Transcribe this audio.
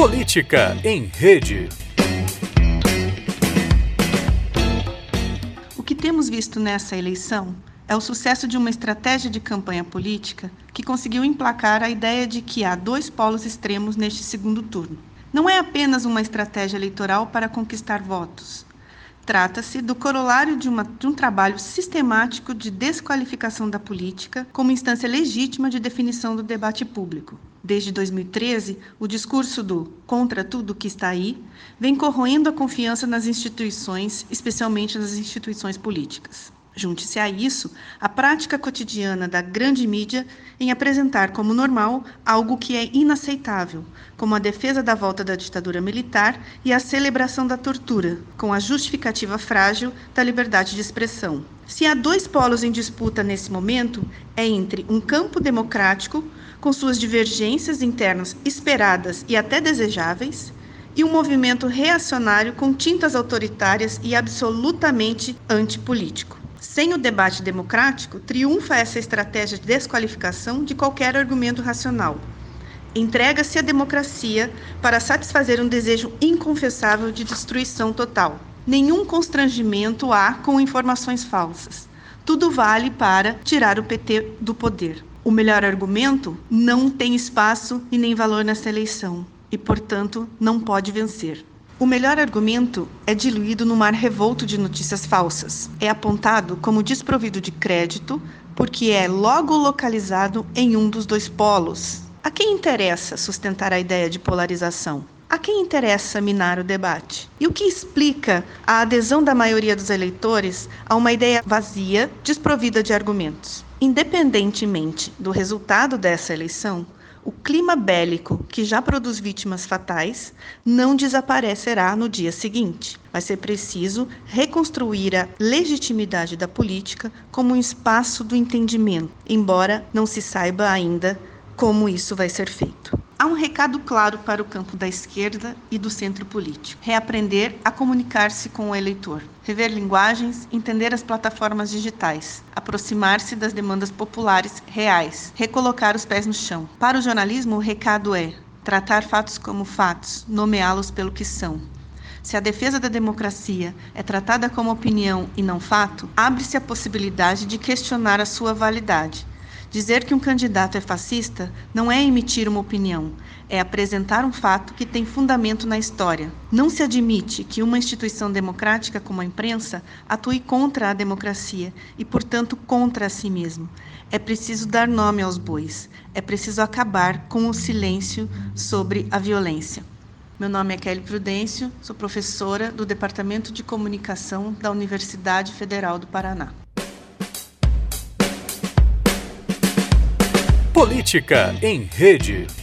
Política em Rede. O que temos visto nessa eleição é o sucesso de uma estratégia de campanha política que conseguiu emplacar a ideia de que há dois polos extremos neste segundo turno. Não é apenas uma estratégia eleitoral para conquistar votos. Trata-se do corolário de, uma, de, um trabalho sistemático de desqualificação da política como instância legítima de definição do debate público. Desde 2013, o discurso do contra tudo que está aí vem corroendo a confiança nas instituições, especialmente nas instituições políticas. Junte-se a isso a prática cotidiana da grande mídia em apresentar como normal algo que é inaceitável, como a defesa da volta da ditadura militar e a celebração da tortura, com a justificativa frágil da liberdade de expressão. Se há dois polos em disputa nesse momento, é entre um campo democrático, com suas divergências internas esperadas e até desejáveis, e um movimento reacionário com tintas autoritárias e absolutamente antipolítico. Sem o debate democrático, triunfa essa estratégia de desqualificação de qualquer argumento racional. Entrega-se a democracia para satisfazer um desejo inconfessável de destruição total. Nenhum constrangimento há com informações falsas. Tudo vale para tirar o PT do poder. O melhor argumento não tem espaço e nem valor nessa eleição e, portanto, não pode vencer. O melhor argumento é diluído no mar revolto de notícias falsas. É apontado como desprovido de crédito porque é logo localizado em um dos dois polos. A quem interessa sustentar a ideia de polarização? A quem interessa minar o debate? E o que explica a adesão da maioria dos eleitores a uma ideia vazia, desprovida de argumentos? Independentemente do resultado dessa eleição, o clima bélico, que já produz vítimas fatais, não desaparecerá no dia seguinte. Vai ser preciso reconstruir a legitimidade da política como um espaço do entendimento, embora não se saiba ainda como isso vai ser feito. Há um recado claro para o campo da esquerda e do centro político: reaprender a comunicar-se com o eleitor, rever linguagens, entender as plataformas digitais, aproximar-se das demandas populares reais, recolocar os pés no chão. Para o jornalismo, o recado é tratar fatos como fatos, nomeá-los pelo que são. Se a defesa da democracia é tratada como opinião e não fato, abre-se a possibilidade de questionar a sua validade Dizer que um candidato é fascista não é emitir uma opinião, é apresentar um fato que tem fundamento na história. Não se admite que uma instituição democrática como a imprensa atue contra a democracia e, portanto, contra a si mesmo. É preciso dar nome aos bois. É preciso acabar com o silêncio sobre a violência. Meu nome é Kelly Prudêncio, sou professora do Departamento de Comunicação da Universidade Federal do Paraná. Política em Rede.